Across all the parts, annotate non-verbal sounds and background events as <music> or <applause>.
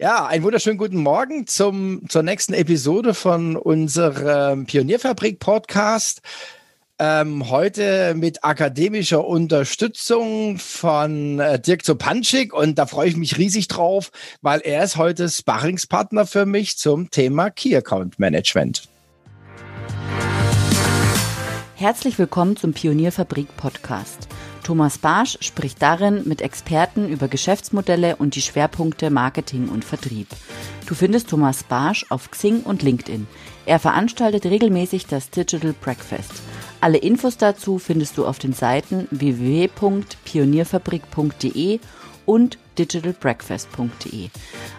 Ja, einen wunderschönen guten Morgen zum, zur nächsten Episode von unserem Pionierfabrik-Podcast. Ähm, heute mit akademischer Unterstützung von äh, Dirk Zopanschik und da freue ich mich riesig drauf, weil er ist heute Sparringspartner für mich zum Thema Key Account Management. Herzlich willkommen zum Pionierfabrik Podcast. Thomas Barsch spricht darin mit Experten über Geschäftsmodelle und die Schwerpunkte Marketing und Vertrieb. Du findest Thomas Barsch auf Xing und LinkedIn. Er veranstaltet regelmäßig das Digital Breakfast. Alle Infos dazu findest du auf den Seiten www.pionierfabrik.de und digitalbreakfast.de.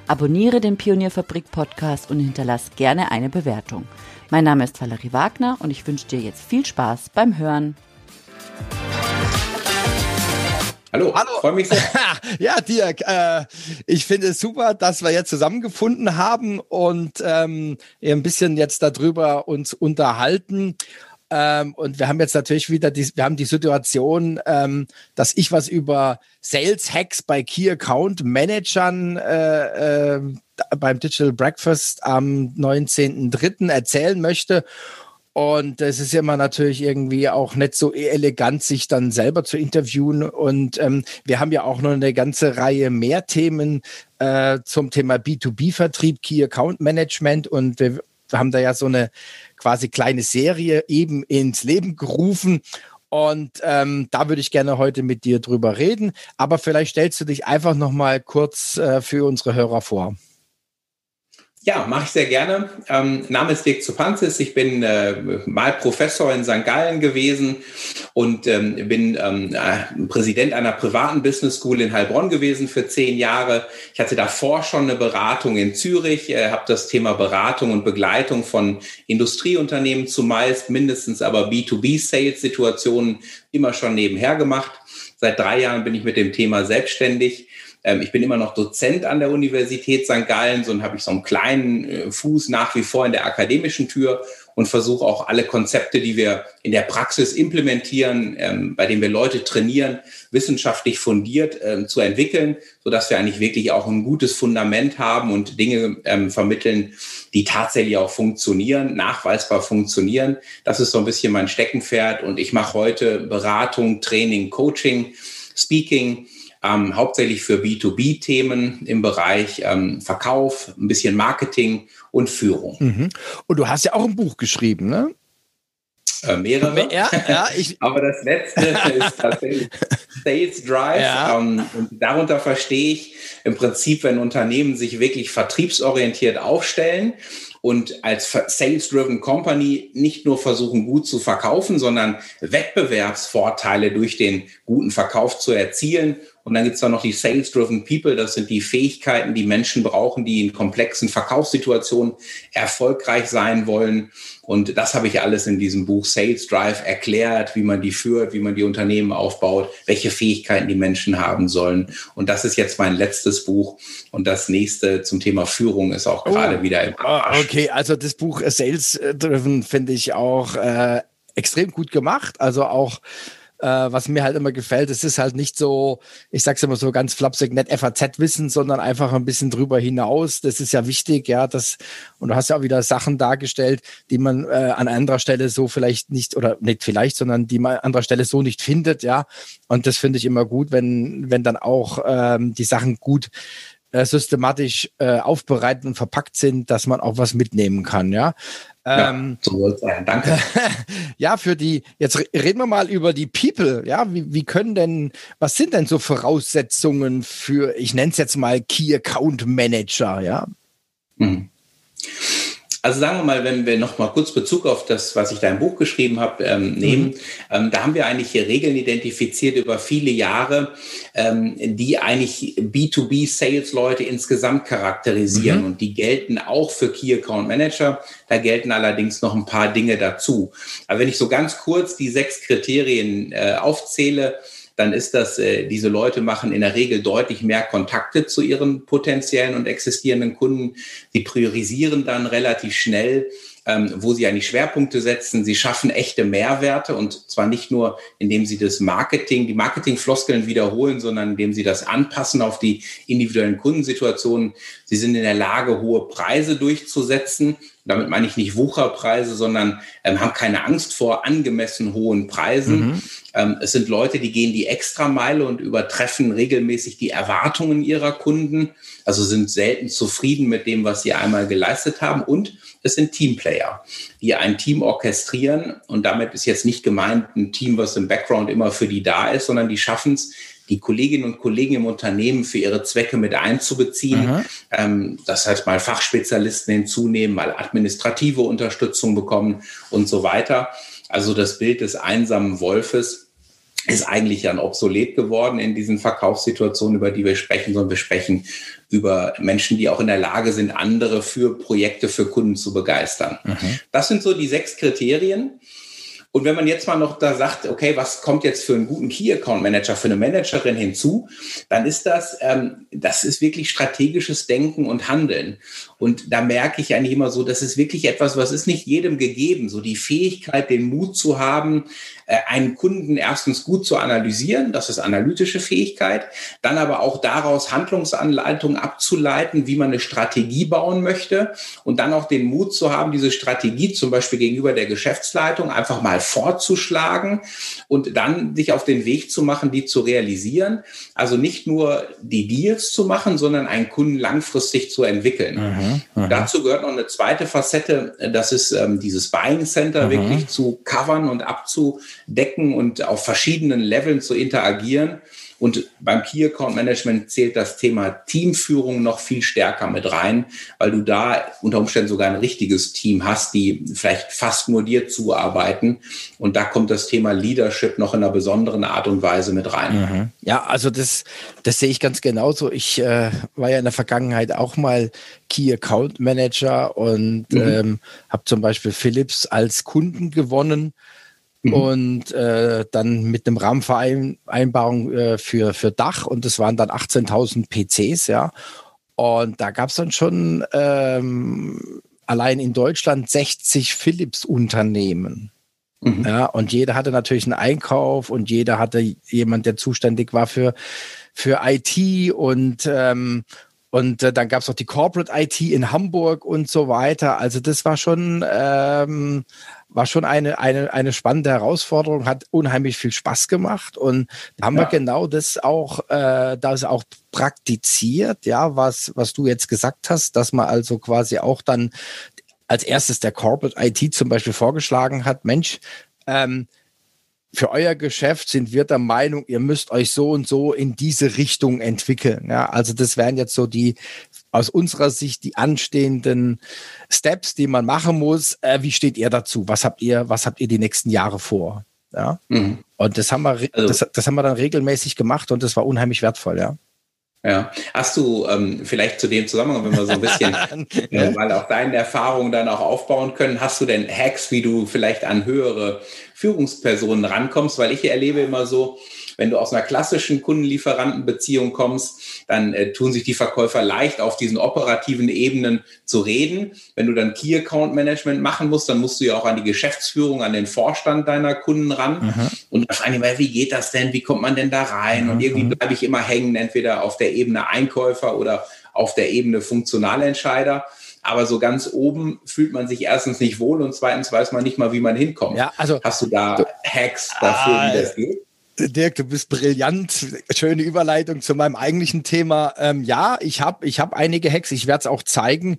Abonniere den Pionierfabrik Podcast und hinterlass gerne eine Bewertung. Mein Name ist Valerie Wagner und ich wünsche dir jetzt viel Spaß beim Hören. Hallo, Hallo. freue mich sehr. <laughs> ja, Dirk, äh, ich finde es super, dass wir jetzt zusammengefunden haben und ähm, ein bisschen jetzt darüber uns unterhalten. Ähm, und wir haben jetzt natürlich wieder die, wir haben die Situation, ähm, dass ich was über Sales Hacks bei Key Account Managern äh, äh, beim Digital Breakfast am 19.03. erzählen möchte. Und es ist ja immer natürlich irgendwie auch nicht so elegant, sich dann selber zu interviewen. Und ähm, wir haben ja auch noch eine ganze Reihe mehr Themen äh, zum Thema B2B-Vertrieb, Key Account Management. Und wir haben da ja so eine quasi kleine Serie eben ins Leben gerufen. Und ähm, da würde ich gerne heute mit dir drüber reden. Aber vielleicht stellst du dich einfach noch mal kurz äh, für unsere Hörer vor. Ja, mache ich sehr gerne. Ähm, Name ist Dirk Zupanzis. Ich bin äh, mal Professor in St. Gallen gewesen und ähm, bin ähm, äh, Präsident einer privaten Business School in Heilbronn gewesen für zehn Jahre. Ich hatte davor schon eine Beratung in Zürich, äh, habe das Thema Beratung und Begleitung von Industrieunternehmen zumeist, mindestens aber B2B-Sales-Situationen immer schon nebenher gemacht. Seit drei Jahren bin ich mit dem Thema selbstständig ähm, ich bin immer noch Dozent an der Universität St. Gallen, so habe ich so einen kleinen äh, Fuß nach wie vor in der akademischen Tür und versuche auch alle Konzepte, die wir in der Praxis implementieren, ähm, bei denen wir Leute trainieren, wissenschaftlich fundiert ähm, zu entwickeln, so dass wir eigentlich wirklich auch ein gutes Fundament haben und Dinge ähm, vermitteln, die tatsächlich auch funktionieren, nachweisbar funktionieren. Das ist so ein bisschen mein Steckenpferd und ich mache heute Beratung, Training, Coaching, Speaking ähm, hauptsächlich für B2B-Themen im Bereich ähm, Verkauf, ein bisschen Marketing und Führung. Mhm. Und du hast ja auch ein Buch geschrieben, ne? Äh, mehrere. Ja, ja, ich <laughs> Aber das letzte <laughs> ist tatsächlich Sales Drive. Ja. Ähm, und darunter verstehe ich im Prinzip, wenn Unternehmen sich wirklich vertriebsorientiert aufstellen und als Sales-Driven Company nicht nur versuchen, gut zu verkaufen, sondern Wettbewerbsvorteile durch den guten Verkauf zu erzielen und dann gibt es da noch die Sales-Driven People. Das sind die Fähigkeiten, die Menschen brauchen, die in komplexen Verkaufssituationen erfolgreich sein wollen. Und das habe ich alles in diesem Buch Sales Drive erklärt, wie man die führt, wie man die Unternehmen aufbaut, welche Fähigkeiten die Menschen haben sollen. Und das ist jetzt mein letztes Buch. Und das nächste zum Thema Führung ist auch gerade oh. wieder im Arsch. Okay, also das Buch Sales Driven finde ich auch äh, extrem gut gemacht. Also auch äh, was mir halt immer gefällt, es ist halt nicht so, ich sag's immer so ganz flapsig, nicht FAZ-Wissen, sondern einfach ein bisschen drüber hinaus. Das ist ja wichtig, ja, das, und du hast ja auch wieder Sachen dargestellt, die man äh, an anderer Stelle so vielleicht nicht, oder nicht vielleicht, sondern die man an anderer Stelle so nicht findet, ja. Und das finde ich immer gut, wenn, wenn dann auch ähm, die Sachen gut äh, systematisch äh, aufbereitet und verpackt sind, dass man auch was mitnehmen kann, ja. Ähm, ja, so sein. Danke. <laughs> ja, für die, jetzt reden wir mal über die People. Ja, wie, wie können denn, was sind denn so Voraussetzungen für, ich nenne es jetzt mal Key Account Manager, ja? Mhm. Also sagen wir mal, wenn wir noch mal kurz Bezug auf das, was ich da im Buch geschrieben habe, ähm, nehmen, mhm. ähm, da haben wir eigentlich hier Regeln identifiziert über viele Jahre, ähm, die eigentlich B2B-Sales-Leute insgesamt charakterisieren mhm. und die gelten auch für Key Account Manager. Da gelten allerdings noch ein paar Dinge dazu. Aber wenn ich so ganz kurz die sechs Kriterien äh, aufzähle, dann ist das, äh, diese Leute machen in der Regel deutlich mehr Kontakte zu ihren potenziellen und existierenden Kunden. Sie priorisieren dann relativ schnell ähm, wo sie eigentlich Schwerpunkte setzen. Sie schaffen echte Mehrwerte und zwar nicht nur, indem sie das Marketing, die Marketingfloskeln wiederholen, sondern indem sie das anpassen auf die individuellen Kundensituationen. Sie sind in der Lage, hohe Preise durchzusetzen. Damit meine ich nicht Wucherpreise, sondern ähm, haben keine Angst vor angemessen hohen Preisen. Mhm. Ähm, es sind Leute, die gehen die Extrameile und übertreffen regelmäßig die Erwartungen ihrer Kunden. Also sind selten zufrieden mit dem, was sie einmal geleistet haben. Und es sind Teamplayer, die ein Team orchestrieren. Und damit ist jetzt nicht gemeint ein Team, was im Background immer für die da ist, sondern die schaffen es, die Kolleginnen und Kollegen im Unternehmen für ihre Zwecke mit einzubeziehen. Ähm, das heißt, mal Fachspezialisten hinzunehmen, mal administrative Unterstützung bekommen und so weiter. Also das Bild des einsamen Wolfes ist eigentlich dann obsolet geworden in diesen Verkaufssituationen, über die wir sprechen, sondern wir sprechen über Menschen, die auch in der Lage sind, andere für Projekte, für Kunden zu begeistern. Mhm. Das sind so die sechs Kriterien. Und wenn man jetzt mal noch da sagt, okay, was kommt jetzt für einen guten Key Account Manager, für eine Managerin hinzu, dann ist das, ähm, das ist wirklich strategisches Denken und Handeln. Und da merke ich eigentlich immer so, das ist wirklich etwas, was ist nicht jedem gegeben. So die Fähigkeit, den Mut zu haben, äh, einen Kunden erstens gut zu analysieren, das ist analytische Fähigkeit, dann aber auch daraus Handlungsanleitungen abzuleiten, wie man eine Strategie bauen möchte und dann auch den Mut zu haben, diese Strategie zum Beispiel gegenüber der Geschäftsleitung einfach mal vorzuschlagen und dann sich auf den Weg zu machen, die zu realisieren. Also nicht nur die Deals zu machen, sondern einen Kunden langfristig zu entwickeln. Mhm, mhm. Dazu gehört noch eine zweite Facette, das ist ähm, dieses Buying Center mhm. wirklich zu covern und abzu decken und auf verschiedenen Leveln zu interagieren. Und beim Key Account Management zählt das Thema Teamführung noch viel stärker mit rein, weil du da unter Umständen sogar ein richtiges Team hast, die vielleicht fast nur dir zuarbeiten. Und da kommt das Thema Leadership noch in einer besonderen Art und Weise mit rein. Mhm. Ja, also das, das sehe ich ganz genauso. Ich äh, war ja in der Vergangenheit auch mal Key Account Manager und mhm. ähm, habe zum Beispiel Philips als Kunden gewonnen Mhm. Und äh, dann mit einem Rahmenvereinbarung äh, für, für Dach und das waren dann 18.000 PCs, ja. Und da gab es dann schon ähm, allein in Deutschland 60 Philips-Unternehmen. Mhm. Ja, und jeder hatte natürlich einen Einkauf und jeder hatte jemand, der zuständig war für, für IT und ähm, und äh, dann gab es auch die Corporate IT in Hamburg und so weiter. Also das war schon ähm, war schon eine, eine, eine spannende Herausforderung, hat unheimlich viel Spaß gemacht und da haben ja. wir genau das auch, äh, das auch praktiziert, ja, was, was du jetzt gesagt hast, dass man also quasi auch dann als erstes der Corporate IT zum Beispiel vorgeschlagen hat, Mensch, ähm, für euer Geschäft sind wir der Meinung, ihr müsst euch so und so in diese Richtung entwickeln. Ja, also das wären jetzt so die aus unserer Sicht die anstehenden Steps, die man machen muss. Äh, wie steht ihr dazu? Was habt ihr, was habt ihr die nächsten Jahre vor? Ja. Mhm. Und das haben wir, also, das, das haben wir dann regelmäßig gemacht und das war unheimlich wertvoll, ja. Ja, hast du ähm, vielleicht zu dem Zusammenhang, wenn wir so ein bisschen <laughs> äh, mal auf deine Erfahrungen dann auch aufbauen können, hast du denn Hacks, wie du vielleicht an höhere Führungspersonen rankommst? Weil ich erlebe immer so, wenn du aus einer klassischen Kundenlieferantenbeziehung kommst, dann äh, tun sich die Verkäufer leicht, auf diesen operativen Ebenen zu reden. Wenn du dann Key Account Management machen musst, dann musst du ja auch an die Geschäftsführung, an den Vorstand deiner Kunden ran. Mhm. Und dann fragen die mal, wie geht das denn? Wie kommt man denn da rein? Mhm. Und irgendwie bleibe ich immer hängen, entweder auf der Ebene Einkäufer oder auf der Ebene Funktionalentscheider. Aber so ganz oben fühlt man sich erstens nicht wohl und zweitens weiß man nicht mal, wie man hinkommt. Ja, also, Hast du da Hacks dafür, ah, wie das geht? Dirk, du bist brillant. Schöne Überleitung zu meinem eigentlichen Thema. Ähm, ja, ich habe ich hab einige Hacks. Ich werde es auch zeigen.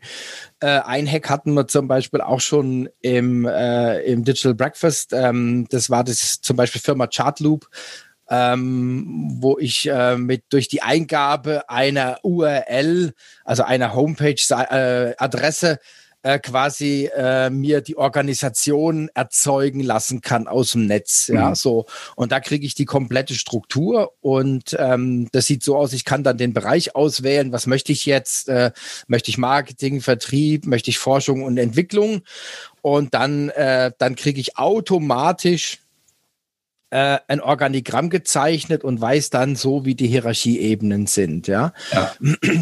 Äh, ein Hack hatten wir zum Beispiel auch schon im, äh, im Digital Breakfast. Ähm, das war das zum Beispiel Firma Chartloop, ähm, wo ich äh, mit durch die Eingabe einer URL, also einer Homepage-Adresse, äh, quasi äh, mir die Organisation erzeugen lassen kann aus dem Netz. Ja, mhm. so. Und da kriege ich die komplette Struktur und ähm, das sieht so aus, ich kann dann den Bereich auswählen, was möchte ich jetzt? Äh, möchte ich Marketing, Vertrieb, möchte ich Forschung und Entwicklung? Und dann, äh, dann kriege ich automatisch äh, ein Organigramm gezeichnet und weiß dann so, wie die Hierarchieebenen sind. Ja, ja.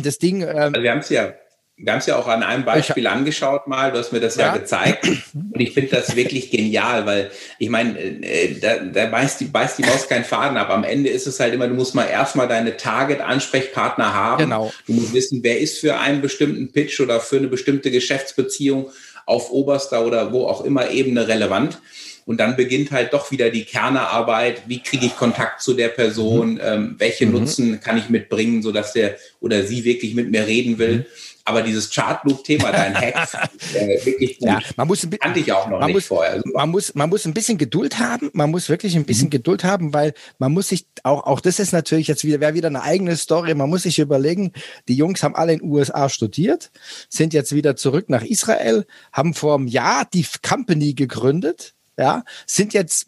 das Ding. Ähm, also wir haben es ja Wir haben es ja auch an einem Beispiel angeschaut mal, du hast mir das ja, ja gezeigt. Und ich finde das wirklich genial, weil ich meine, äh, da, da beißt, die, beißt die Maus keinen Faden ab. Am Ende ist es halt immer, du musst mal erstmal deine Target-Ansprechpartner haben. Genau. Du musst wissen, wer ist für einen bestimmten Pitch oder für eine bestimmte Geschäftsbeziehung auf oberster oder wo auch immer Ebene relevant. Und dann beginnt halt doch wieder die Kernearbeit. Wie kriege ich Kontakt zu der Person? Mhm. Ähm, welche mhm. Nutzen kann ich mitbringen, sodass der oder sie wirklich mit mir reden will? Mhm. Aber dieses Chartloop-Thema, dein <laughs> Hack, äh, wirklich gut. Ja, man muss, kannte ich auch noch man nicht muss, vorher. Man muss, man muss ein bisschen Geduld haben. Man muss wirklich ein bisschen mhm. Geduld haben, weil man muss sich auch, auch das ist natürlich jetzt wieder, wäre wieder eine eigene Story. Man muss sich überlegen, die Jungs haben alle in den USA studiert, sind jetzt wieder zurück nach Israel, haben vor einem Jahr die Company gegründet, ja, sind jetzt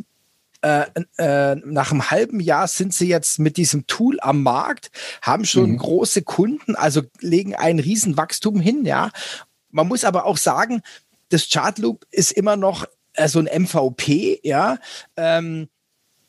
äh, äh, nach einem halben Jahr sind sie jetzt mit diesem Tool am Markt, haben schon mhm. große Kunden, also legen ein Riesenwachstum hin, ja. Man muss aber auch sagen, das Chartloop ist immer noch äh, so ein MVP, ja, ähm,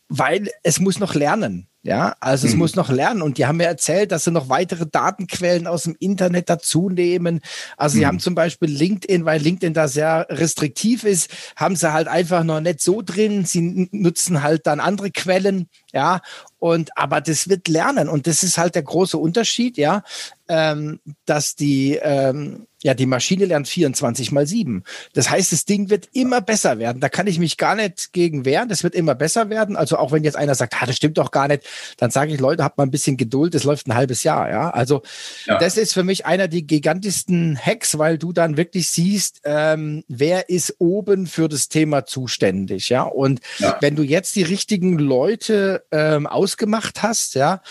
weil es muss noch lernen. Ja, also es mhm. muss noch lernen. Und die haben mir erzählt, dass sie noch weitere Datenquellen aus dem Internet dazu nehmen. Also mhm. sie haben zum Beispiel LinkedIn, weil LinkedIn da sehr restriktiv ist, haben sie halt einfach noch nicht so drin. Sie nutzen halt dann andere Quellen. Ja, und aber das wird lernen. Und das ist halt der große Unterschied, ja, ähm, dass die, ähm, ja, die Maschine lernt 24 mal 7. Das heißt, das Ding wird immer besser werden. Da kann ich mich gar nicht gegen wehren. Das wird immer besser werden. Also auch wenn jetzt einer sagt, ah, das stimmt doch gar nicht, dann sage ich, Leute, habt mal ein bisschen Geduld. Das läuft ein halbes Jahr. Ja, also ja. das ist für mich einer der gigantischsten Hacks, weil du dann wirklich siehst, ähm, wer ist oben für das Thema zuständig. Ja, und ja. wenn du jetzt die richtigen Leute ähm, ausgemacht hast, ja,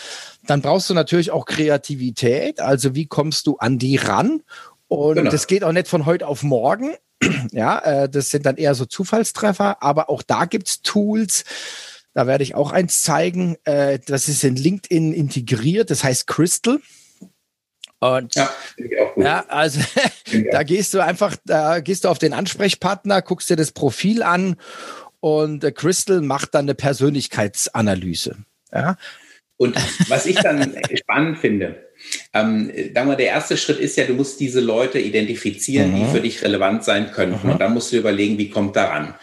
dann brauchst du natürlich auch Kreativität. Also wie kommst du an die ran? Und genau. das geht auch nicht von heute auf morgen. <clears throat> ja, äh, das sind dann eher so Zufallstreffer, aber auch da gibt's Tools. Da werde ich auch eins zeigen. Äh, das ist in LinkedIn integriert, das heißt Crystal. Und ja, ja also <laughs> da gehst du einfach, da gehst du auf den Ansprechpartner, guckst dir das Profil an und äh, Crystal macht dann eine Persönlichkeitsanalyse. Ja. Und was ich dann spannend finde, ähm, sagen wir, der erste Schritt ist ja, du musst diese Leute identifizieren, mhm. die für dich relevant sein könnten. Mhm. Und dann musst du überlegen, wie kommt daran?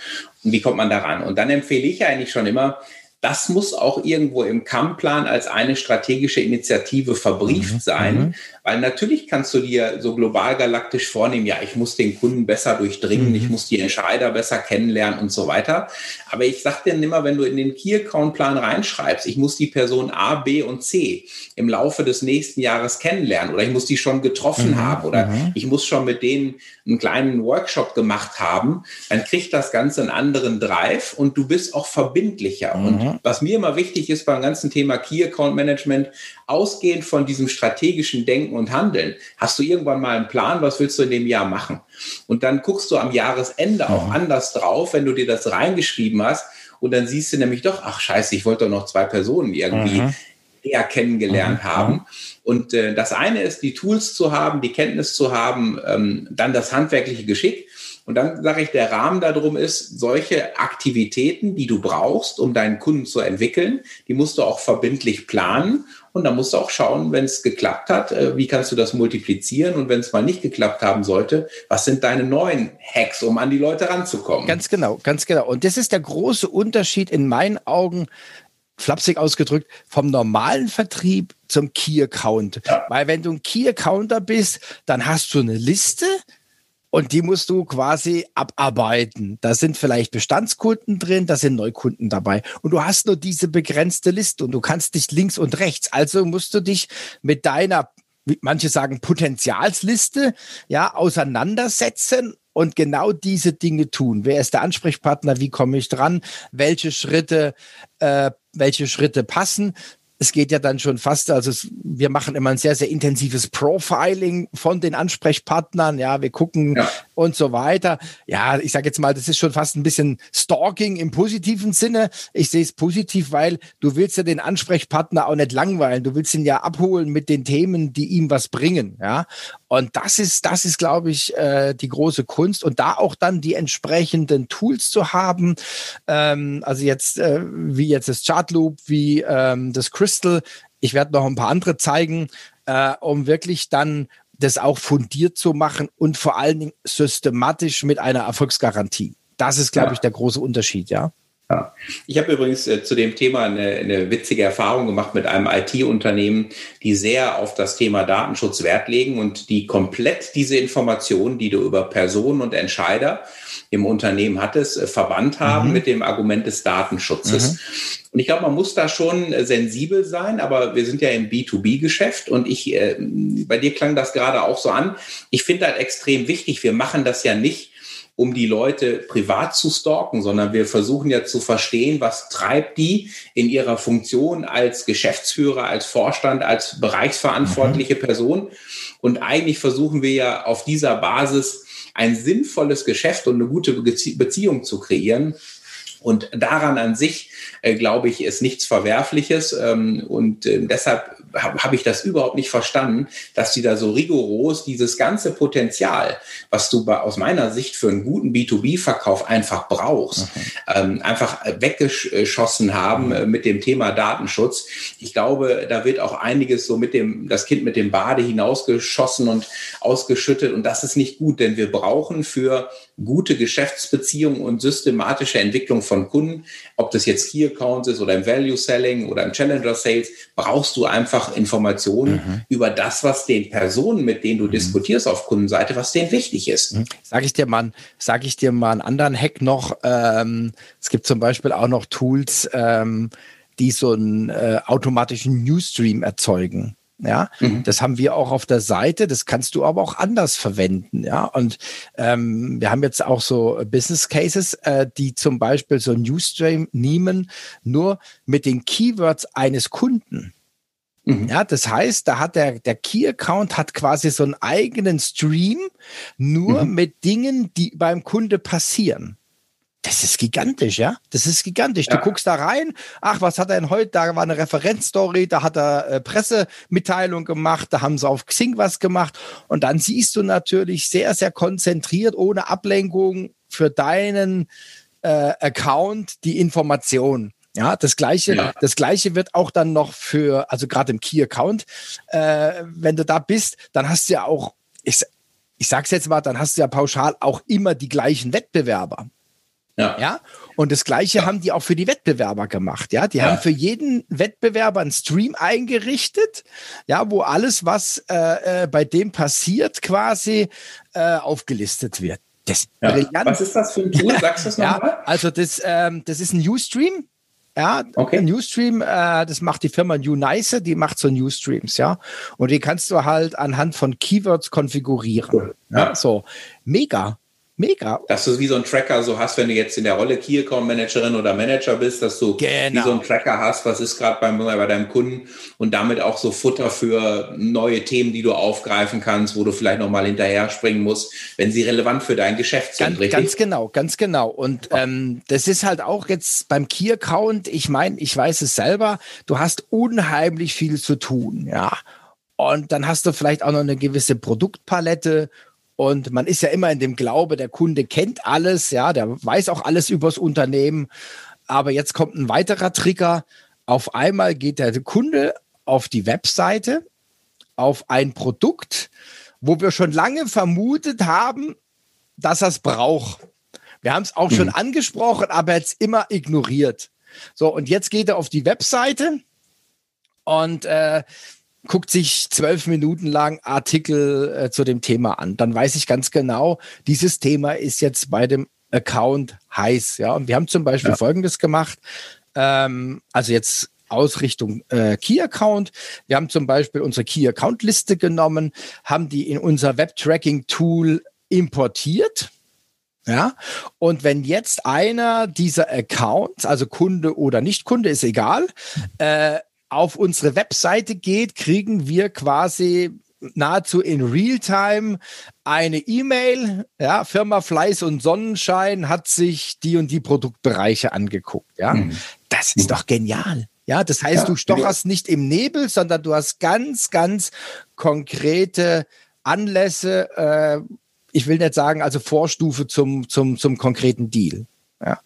Und wie kommt man daran? Und dann empfehle ich eigentlich schon immer, das muss auch irgendwo im CAM-Plan als eine strategische Initiative verbrieft mhm. sein, mhm. weil natürlich kannst du dir so global galaktisch vornehmen, ja, ich muss den Kunden besser durchdringen, mhm. ich muss die Entscheider besser kennenlernen und so weiter. Aber ich sag dir immer, wenn du in den Key-Account-Plan reinschreibst, ich muss die Person A, B und C im Laufe des nächsten Jahres kennenlernen oder ich muss die schon getroffen mhm. haben oder mhm. ich muss schon mit denen einen kleinen Workshop gemacht haben, dann kriegt das Ganze einen anderen Drive und du bist auch verbindlicher. Und mhm. was mir immer wichtig ist beim ganzen Thema Key Account Management, ausgehend von diesem strategischen Denken und Handeln, hast du irgendwann mal einen Plan, was willst du in dem Jahr machen? Und dann guckst du am Jahresende auch mhm. anders drauf, wenn du dir das reingeschrieben hast. Und dann siehst du nämlich doch, ach scheiße, ich wollte doch noch zwei Personen irgendwie mhm. eher kennengelernt mhm. haben. Und äh, das eine ist, die Tools zu haben, die Kenntnis zu haben, ähm, dann das handwerkliche Geschick. Und dann sage ich, der Rahmen darum ist, solche Aktivitäten, die du brauchst, um deinen Kunden zu entwickeln, die musst du auch verbindlich planen. Und dann musst du auch schauen, wenn es geklappt hat, äh, wie kannst du das multiplizieren? Und wenn es mal nicht geklappt haben sollte, was sind deine neuen Hacks, um an die Leute ranzukommen? Ganz genau, ganz genau. Und das ist der große Unterschied in meinen Augen flapsig ausgedrückt, vom normalen Vertrieb zum Key Account. Ja. Weil wenn du ein Key Accounter bist, dann hast du eine Liste und die musst du quasi abarbeiten. Da sind vielleicht Bestandskunden drin, da sind Neukunden dabei. Und du hast nur diese begrenzte Liste und du kannst dich links und rechts. Also musst du dich mit deiner manche sagen Potenzialsliste, ja, auseinandersetzen und genau diese Dinge tun. Wer ist der Ansprechpartner? Wie komme ich dran? Welche Schritte, äh, welche Schritte passen? Es geht ja dann schon fast, also es, wir machen immer ein sehr, sehr intensives Profiling von den Ansprechpartnern, ja, wir gucken ja. Und so weiter. Ja, ich sage jetzt mal, das ist schon fast ein bisschen Stalking im positiven Sinne. Ich sehe es positiv, weil du willst ja den Ansprechpartner auch nicht langweilen. Du willst ihn ja abholen mit den Themen, die ihm was bringen, ja. Und das ist, das ist, glaube ich, äh, die große Kunst. Und da auch dann die entsprechenden Tools zu haben, ähm, also jetzt, äh, wie jetzt das Chartloop, wie ähm, das Crystal. Ich werde noch ein paar andere zeigen, äh, um wirklich dann das auch fundiert zu machen und vor allen Dingen systematisch mit einer Erfolgsgarantie. Das ist, glaube ja. ich, der große Unterschied, ja. Ja. Ich habe übrigens äh, zu dem Thema eine, eine witzige Erfahrung gemacht mit einem IT-Unternehmen, die sehr auf das Thema Datenschutz Wert legen und die komplett diese Informationen, die du über Personen und Entscheider im Unternehmen hattest, äh, verbannt haben mhm. mit dem Argument des Datenschutzes. Mhm. Und ich glaube, man muss da schon äh, sensibel sein, aber wir sind ja im B2B-Geschäft und ich, äh, bei dir klang das gerade auch so an. Ich finde halt extrem wichtig, wir machen das ja nicht, um die Leute privat zu stalken, sondern wir versuchen ja zu verstehen, was treibt die in ihrer Funktion als Geschäftsführer, als Vorstand, als bereichsverantwortliche mhm. Person. Und eigentlich versuchen wir ja auf dieser Basis ein sinnvolles Geschäft und eine gute Beziehung zu kreieren. Und daran an sich, äh, glaube ich, ist nichts Verwerfliches. Ähm, und äh, deshalb habe hab ich das überhaupt nicht verstanden, dass die da so rigoros dieses ganze Potenzial, was du bei, aus meiner Sicht für einen guten B2B-Verkauf einfach brauchst, okay. ähm, einfach weggeschossen haben mhm. mit dem Thema Datenschutz. Ich glaube, da wird auch einiges so mit dem, das Kind mit dem Bade hinausgeschossen und ausgeschüttet. Und das ist nicht gut, denn wir brauchen für gute Geschäftsbeziehungen und systematische Entwicklung von Kunden, ob das jetzt Key Accounts ist oder im Value Selling oder im Challenger Sales, brauchst du einfach Informationen mhm. über das, was den Personen, mit denen du mhm. diskutierst auf Kundenseite, was denen wichtig ist. Mhm. Sag ich dir mal, sag ich dir mal einen anderen Hack noch. Ähm, es gibt zum Beispiel auch noch Tools, ähm, die so einen äh, automatischen Newsstream erzeugen. Ja, mhm. das haben wir auch auf der Seite. Das kannst du aber auch anders verwenden. Ja, und ähm, wir haben jetzt auch so Business Cases, äh, die zum Beispiel so Newsstream nehmen, nur mit den Keywords eines Kunden. Mhm. Ja, das heißt, da hat der, der Key Account hat quasi so einen eigenen Stream, nur mhm. mit Dingen, die beim Kunde passieren. Das ist gigantisch, ja. Das ist gigantisch. Ja. Du guckst da rein, ach, was hat er denn heute? Da war eine Referenzstory, da hat er äh, Pressemitteilung gemacht, da haben sie auf Xing was gemacht. Und dann siehst du natürlich sehr, sehr konzentriert, ohne Ablenkung für deinen äh, Account die Information. Ja, das gleiche, ja. das gleiche wird auch dann noch für, also gerade im Key Account, äh, wenn du da bist, dann hast du ja auch, ich, ich sag's jetzt mal, dann hast du ja pauschal auch immer die gleichen Wettbewerber. Ja. ja. Und das Gleiche ja. haben die auch für die Wettbewerber gemacht. Ja, die ja. haben für jeden Wettbewerber einen Stream eingerichtet, ja, wo alles, was äh, äh, bei dem passiert, quasi äh, aufgelistet wird. Das ist ja. brillant. Was ist das für ein Tool? <laughs> Sagst du es nochmal? Ja, also das, ähm, das ist ein Newsstream. Ja, okay. Newsstream, äh, das macht die Firma Unice, die macht so Newsstreams, ja. Und die kannst du halt anhand von Keywords konfigurieren. Cool. Ja. So, mega. Mega. Dass du wie so ein Tracker so hast, wenn du jetzt in der Rolle Key Account Managerin oder Manager bist, dass du genau. wie so ein Tracker hast, was ist gerade bei deinem Kunden und damit auch so Futter für neue Themen, die du aufgreifen kannst, wo du vielleicht nochmal hinterher springen musst, wenn sie relevant für dein Geschäft sind. Ganz, ganz genau, ganz genau. Und ähm, das ist halt auch jetzt beim Key Account, ich meine, ich weiß es selber, du hast unheimlich viel zu tun, ja. Und dann hast du vielleicht auch noch eine gewisse Produktpalette und man ist ja immer in dem Glaube, der Kunde kennt alles, ja, der weiß auch alles übers Unternehmen. Aber jetzt kommt ein weiterer Trigger. Auf einmal geht der Kunde auf die Webseite, auf ein Produkt, wo wir schon lange vermutet haben, dass er es braucht. Wir haben es auch mhm. schon angesprochen, aber jetzt immer ignoriert. So, und jetzt geht er auf die Webseite und äh, guckt sich zwölf Minuten lang Artikel äh, zu dem Thema an. Dann weiß ich ganz genau, dieses Thema ist jetzt bei dem Account heiß. Ja, und wir haben zum Beispiel ja. Folgendes gemacht. Ähm, also jetzt Ausrichtung äh, Key Account. Wir haben zum Beispiel unsere Key Account Liste genommen, haben die in unser Web Tracking Tool importiert. Ja, und wenn jetzt einer dieser Accounts, also Kunde oder Nicht-Kunde, ist egal, äh, auf unsere Webseite geht, kriegen wir quasi nahezu in Realtime eine E-Mail, ja, Firma Fleiß und Sonnenschein hat sich die und die Produktbereiche angeguckt, ja. Mhm. Das ist doch genial. Ja, das heißt, ja, du stocherst nicht im Nebel, sondern du hast ganz, ganz konkrete Anlässe, äh, ich will nicht sagen, also Vorstufe zum, zum, zum konkreten Deal. Ja.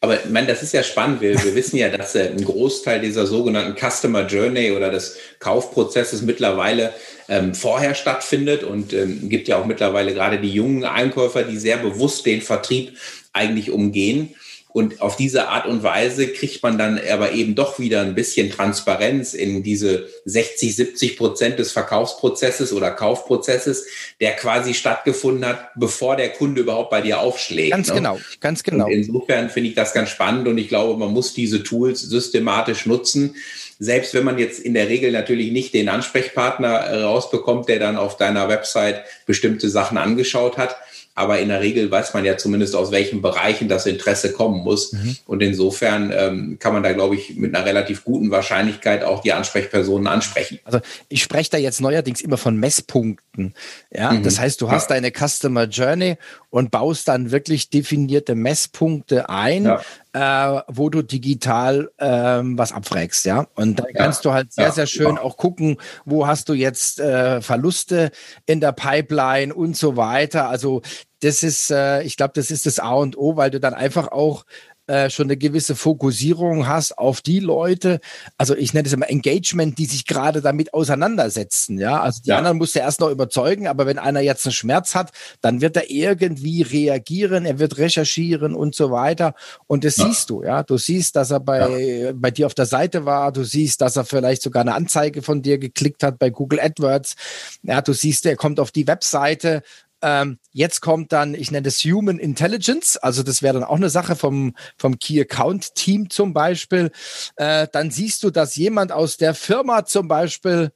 Aber ich meine, das ist ja spannend. Wir, wir wissen ja, dass äh, ein Großteil dieser sogenannten Customer Journey oder des Kaufprozesses mittlerweile ähm, vorher stattfindet und ähm, gibt ja auch mittlerweile gerade die jungen Einkäufer, die sehr bewusst den Vertrieb eigentlich umgehen. Und auf diese Art und Weise kriegt man dann aber eben doch wieder ein bisschen Transparenz in diese 60, 70 Prozent des Verkaufsprozesses oder Kaufprozesses, der quasi stattgefunden hat, bevor der Kunde überhaupt bei dir aufschlägt. Ganz ne? genau, ganz genau. Und insofern finde ich das ganz spannend und ich glaube, man muss diese Tools systematisch nutzen. Selbst wenn man jetzt in der Regel natürlich nicht den Ansprechpartner rausbekommt, der dann auf deiner Website bestimmte Sachen angeschaut hat, aber in der Regel weiß man ja zumindest, aus welchen Bereichen das Interesse kommen muss. Mhm. Und insofern ähm, kann man da, glaube ich, mit einer relativ guten Wahrscheinlichkeit auch die Ansprechpersonen ansprechen. Also ich spreche da jetzt neuerdings immer von Messpunkten. Ja, mhm. das heißt, du hast ja. deine Customer Journey und baust dann wirklich definierte Messpunkte ein, ja äh, wo du digital ähm, was abfragst, ja. Und da kannst du halt sehr, ja, sehr schön ja. auch gucken, wo hast du jetzt äh, Verluste in der Pipeline und so weiter. Also das ist, äh, ich glaube, das ist das A und O, weil du dann einfach auch äh, schon eine gewisse Fokussierung hast auf die Leute, also ich nenne es immer Engagement, die sich gerade damit auseinandersetzen. Ja, also die ja. anderen musst du erst noch überzeugen, aber wenn einer jetzt einen Schmerz hat, dann wird er irgendwie reagieren, er wird recherchieren und so weiter. Und das ja. siehst du, ja. Du siehst, dass er bei, ja. bei dir auf der Seite war, du siehst, dass er vielleicht sogar eine Anzeige von dir geklickt hat bei Google AdWords. Ja, du siehst, er kommt auf die Webseite, ähm, jetzt kommt dann, ich nenne es Human Intelligence, also das wäre dann auch eine Sache vom, vom Key Account Team zum Beispiel. Äh, dann siehst du, dass jemand aus der Firma zum Beispiel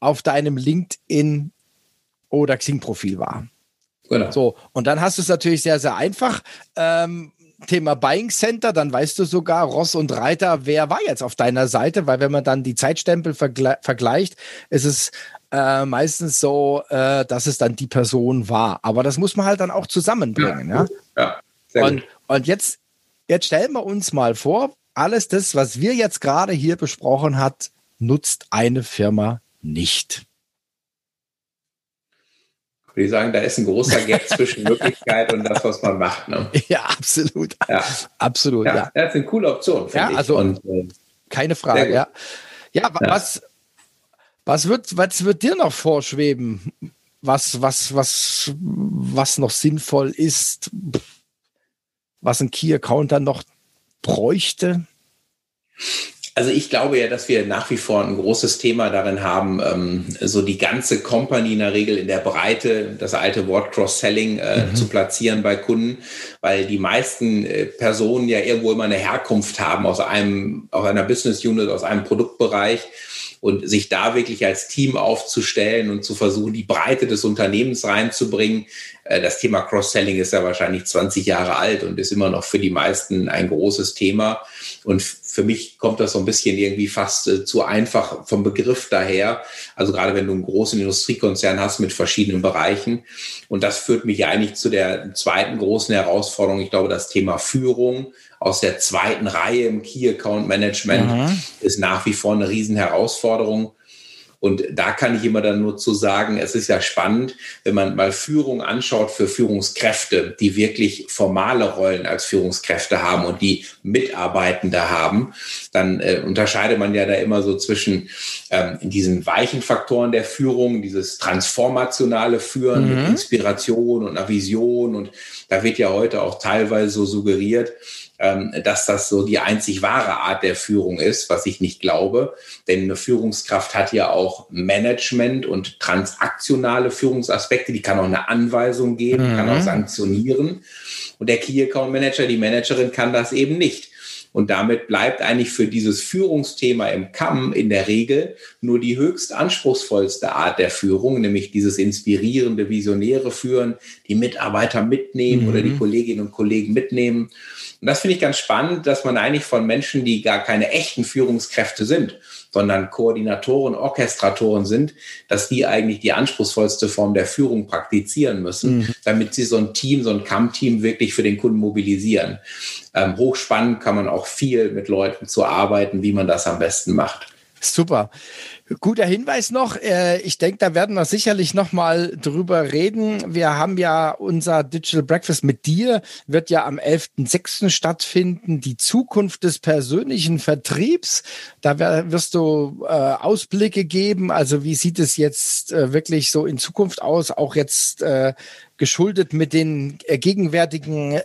auf deinem LinkedIn oder Xing-Profil war. Genau. So, und dann hast du es natürlich sehr, sehr einfach. Ähm, Thema Buying Center, dann weißt du sogar Ross und Reiter, wer war jetzt auf deiner Seite, weil wenn man dann die Zeitstempel vergle vergleicht, ist es äh, meistens so, äh, dass es dann die Person war. Aber das muss man halt dann auch zusammenbringen. Ja, ja? ja und, und jetzt, jetzt stellen wir uns mal vor, alles das, was wir jetzt gerade hier besprochen hat, nutzt eine Firma nicht. Würde ich sagen, da ist ein großer Gap <laughs> zwischen Möglichkeit und das, was man macht. Ne? Ja, absolut. Ja. Absolut. Ja, ja. das ist eine coole Option. Ja, also und, äh, keine Frage. Ja. ja, was, was wird, was wird dir noch vorschweben? Was, was, was, was noch sinnvoll ist? Was ein Key-Account dann noch bräuchte? Also ich glaube ja, dass wir nach wie vor ein großes Thema darin haben, ähm, so die ganze Company in der Regel in der Breite, das alte Wort Cross-Selling äh, mhm. zu platzieren bei Kunden, weil die meisten äh, Personen ja irgendwo immer eine Herkunft haben aus einem, aus einer Business Unit, aus einem Produktbereich und sich da wirklich als Team aufzustellen und zu versuchen, die Breite des Unternehmens reinzubringen. Äh, das Thema Cross-Selling ist ja wahrscheinlich 20 Jahre alt und ist immer noch für die meisten ein großes Thema. Und für mich kommt das so ein bisschen irgendwie fast äh, zu einfach vom Begriff daher. Also gerade wenn du einen großen Industriekonzern hast mit verschiedenen Bereichen. Und das führt mich eigentlich zu der zweiten großen Herausforderung. Ich glaube, das Thema Führung aus der zweiten Reihe im Key Account Management mhm. ist nach wie vor eine Riesenherausforderung. Und da kann ich immer dann nur zu sagen, es ist ja spannend, wenn man mal Führung anschaut für Führungskräfte, die wirklich formale Rollen als Führungskräfte haben und die Mitarbeitende haben, dann äh, unterscheidet man ja da immer so zwischen ähm, diesen weichen Faktoren der Führung, dieses transformationale Führen mhm. mit Inspiration und einer Vision. Und da wird ja heute auch teilweise so suggeriert, dass das so die einzig wahre Art der Führung ist, was ich nicht glaube. Denn eine Führungskraft hat ja auch Management und transaktionale Führungsaspekte. Die kann auch eine Anweisung geben, mhm. kann auch mhm. sanktionieren. Und der Key Account Manager, die Managerin kann das eben nicht. Und damit bleibt eigentlich für dieses Führungsthema im Kamm in der Regel nur die höchst anspruchsvollste Art der Führung, nämlich dieses inspirierende, visionäre Führen, die Mitarbeiter mitnehmen mhm. oder die mhm. Kolleginnen und Kollegen mitnehmen. Und das finde ich ganz spannend, dass man eigentlich von Menschen, die gar keine echten Führungskräfte sind, sondern Koordinatoren, Orchestratoren sind, dass die eigentlich die anspruchsvollste Form der Führung praktizieren müssen, mhm. damit sie so ein Team, so ein Kamm-Team wirklich für den Kunden mobilisieren. Ähm, hochspannend kann man auch viel mit Leuten zu arbeiten, wie man das am besten macht. Super. Guter Hinweis noch. Äh, ich denke, da werden wir sicherlich noch mal drüber reden. Wir haben ja unser Digital Breakfast mit dir, wird ja am 11.06. stattfinden. Die Zukunft des persönlichen Vertriebs. Da wirst du äh, Ausblicke geben. Also wie sieht es jetzt äh, wirklich so in Zukunft aus? Auch jetzt geschuldet mit den gegenwärtigen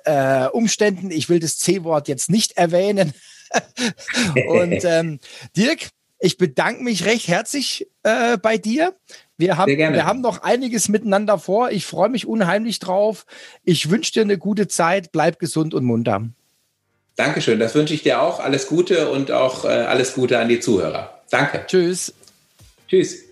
Umständen. Ich will das C-Wort jetzt nicht erwähnen. <laughs> Und ähm, Dirk, ich bedanke mich recht herzlich äh, bei dir. Wir haben, wir haben noch einiges miteinander vor. Ich freue mich unheimlich drauf. Ich wünsche dir eine gute Zeit. Bleib gesund und munter. Dankeschön. Das wünsche ich dir auch. Alles Gute und auch äh, alles Gute an die Zuhörer. Danke. Tschüss. Tschüss.